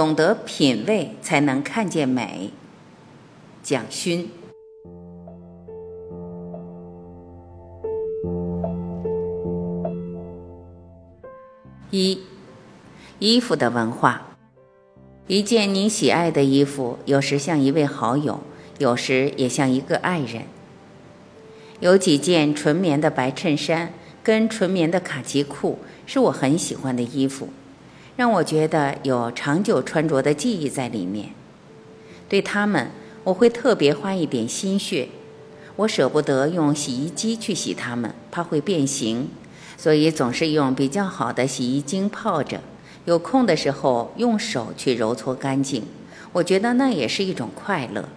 懂得品味，才能看见美。蒋勋。一，衣服的文化。一件你喜爱的衣服，有时像一位好友，有时也像一个爱人。有几件纯棉的白衬衫跟纯棉的卡其裤，是我很喜欢的衣服，让我觉得有长久穿着的记忆在里面。对它们，我会特别花一点心血。我舍不得用洗衣机去洗它们，怕会变形。所以总是用比较好的洗衣精泡着，有空的时候用手去揉搓干净。我觉得那也是一种快乐。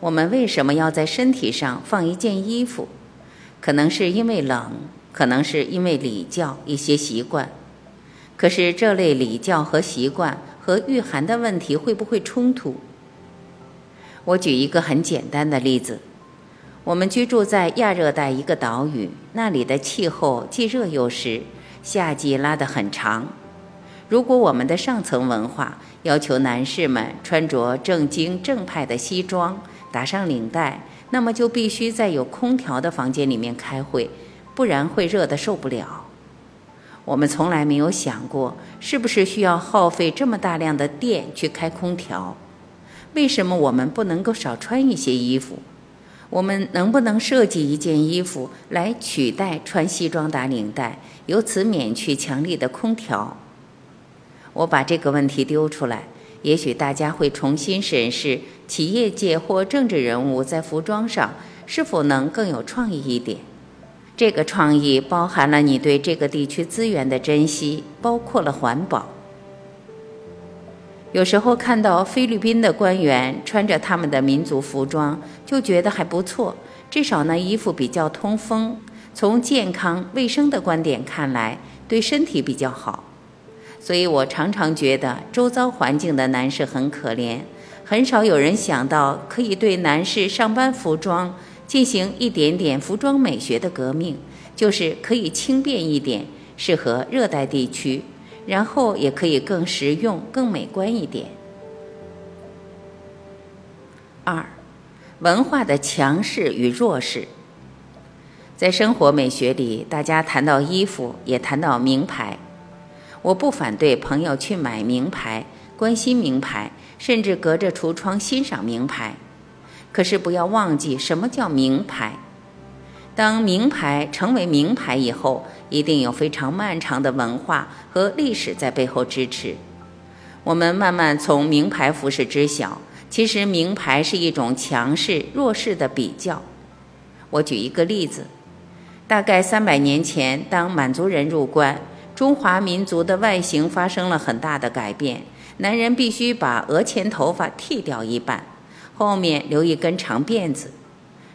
我们为什么要在身体上放一件衣服？可能是因为冷，可能是因为礼教一些习惯。可是这类礼教和习惯和御寒的问题会不会冲突？我举一个很简单的例子。我们居住在亚热带一个岛屿，那里的气候既热又湿，夏季拉得很长。如果我们的上层文化要求男士们穿着正经正派的西装，打上领带，那么就必须在有空调的房间里面开会，不然会热得受不了。我们从来没有想过，是不是需要耗费这么大量的电去开空调？为什么我们不能够少穿一些衣服？我们能不能设计一件衣服来取代穿西装打领带，由此免去强力的空调？我把这个问题丢出来，也许大家会重新审视企业界或政治人物在服装上是否能更有创意一点。这个创意包含了你对这个地区资源的珍惜，包括了环保。有时候看到菲律宾的官员穿着他们的民族服装，就觉得还不错，至少那衣服比较通风。从健康卫生的观点看来，对身体比较好。所以我常常觉得周遭环境的男士很可怜，很少有人想到可以对男士上班服装进行一点点服装美学的革命，就是可以轻便一点，适合热带地区。然后也可以更实用、更美观一点。二，文化的强势与弱势。在生活美学里，大家谈到衣服，也谈到名牌。我不反对朋友去买名牌、关心名牌，甚至隔着橱窗欣赏名牌。可是不要忘记什么叫名牌。当名牌成为名牌以后，一定有非常漫长的文化和历史在背后支持。我们慢慢从名牌服饰知晓，其实名牌是一种强势弱势的比较。我举一个例子：大概三百年前，当满族人入关，中华民族的外形发生了很大的改变，男人必须把额前头发剃掉一半，后面留一根长辫子。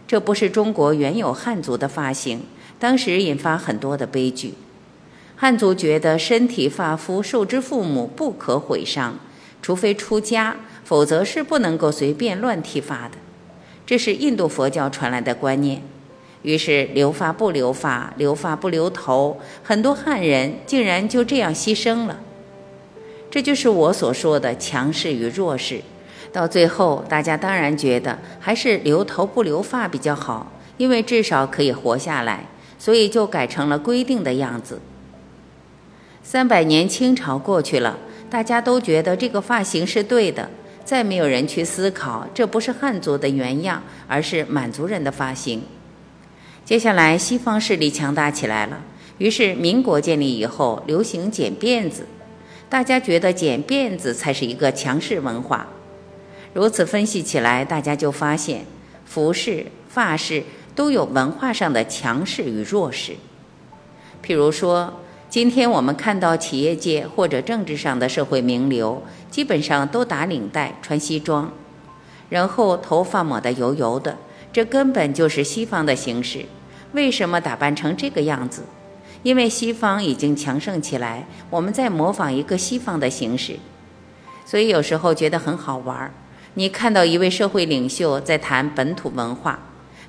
这不是中国原有汉族的发型，当时引发很多的悲剧。汉族觉得身体发肤受之父母，不可毁伤，除非出家，否则是不能够随便乱剃发的。这是印度佛教传来的观念。于是留发不留发，留发不留头，很多汉人竟然就这样牺牲了。这就是我所说的强势与弱势。到最后，大家当然觉得还是留头不留发比较好，因为至少可以活下来，所以就改成了规定的样子。三百年清朝过去了，大家都觉得这个发型是对的，再没有人去思考这不是汉族的原样，而是满族人的发型。接下来，西方势力强大起来了，于是民国建立以后，流行剪辫子，大家觉得剪辫子才是一个强势文化。如此分析起来，大家就发现，服饰、发饰都有文化上的强势与弱势。譬如说，今天我们看到企业界或者政治上的社会名流，基本上都打领带、穿西装，然后头发抹得油油的，这根本就是西方的形式。为什么打扮成这个样子？因为西方已经强盛起来，我们在模仿一个西方的形式，所以有时候觉得很好玩儿。你看到一位社会领袖在谈本土文化，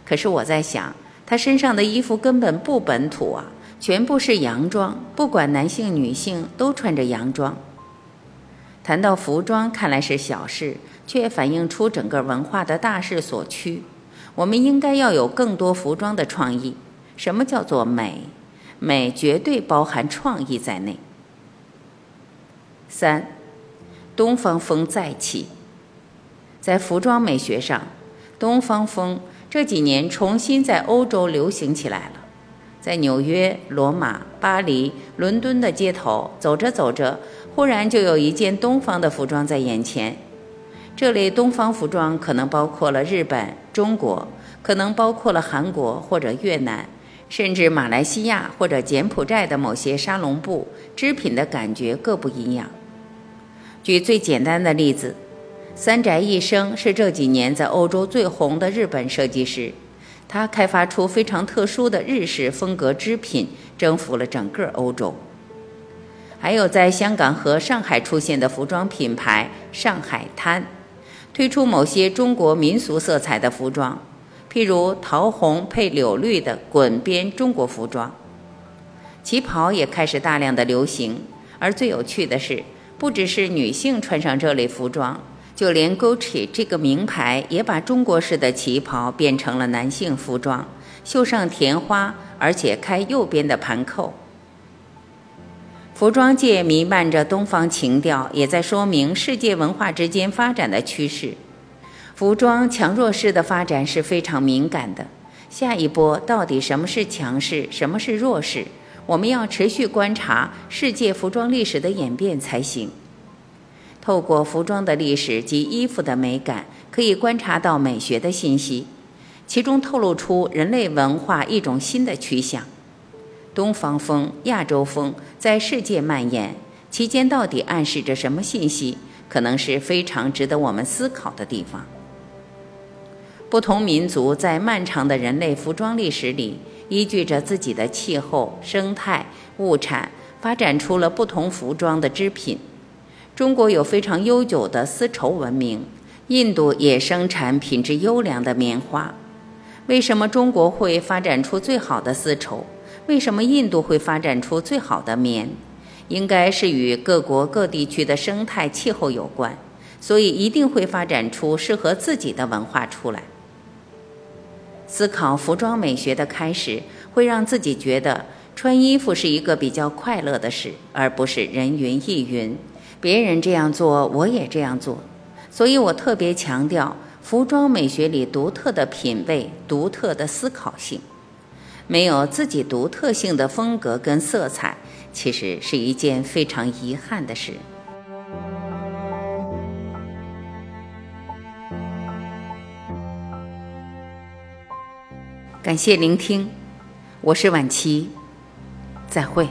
可是我在想，他身上的衣服根本不本土啊，全部是洋装，不管男性女性都穿着洋装。谈到服装，看来是小事，却反映出整个文化的大势所趋。我们应该要有更多服装的创意。什么叫做美？美绝对包含创意在内。三，东方风再起。在服装美学上，东方风这几年重新在欧洲流行起来了。在纽约、罗马、巴黎、伦敦的街头走着走着，忽然就有一件东方的服装在眼前。这类东方服装可能包括了日本、中国，可能包括了韩国或者越南，甚至马来西亚或者柬埔寨的某些沙龙布织品的感觉各不一样。举最简单的例子，三宅一生是这几年在欧洲最红的日本设计师。他开发出非常特殊的日式风格织品，征服了整个欧洲。还有在香港和上海出现的服装品牌“上海滩”，推出某些中国民俗色彩的服装，譬如桃红配柳绿的滚边中国服装。旗袍也开始大量的流行，而最有趣的是，不只是女性穿上这类服装。就连 Gucci 这个名牌也把中国式的旗袍变成了男性服装，绣上田花，而且开右边的盘扣。服装界弥漫着东方情调，也在说明世界文化之间发展的趋势。服装强弱势的发展是非常敏感的。下一波到底什么是强势，什么是弱势？我们要持续观察世界服装历史的演变才行。透过服装的历史及衣服的美感，可以观察到美学的信息，其中透露出人类文化一种新的趋向。东方风、亚洲风在世界蔓延，其间到底暗示着什么信息？可能是非常值得我们思考的地方。不同民族在漫长的人类服装历史里，依据着自己的气候、生态、物产，发展出了不同服装的织品。中国有非常悠久的丝绸文明，印度也生产品质优良的棉花。为什么中国会发展出最好的丝绸？为什么印度会发展出最好的棉？应该是与各国各地区的生态气候有关，所以一定会发展出适合自己的文化出来。思考服装美学的开始，会让自己觉得穿衣服是一个比较快乐的事，而不是人云亦云。别人这样做，我也这样做，所以我特别强调服装美学里独特的品味、独特的思考性。没有自己独特性的风格跟色彩，其实是一件非常遗憾的事。感谢聆听，我是晚琪，再会。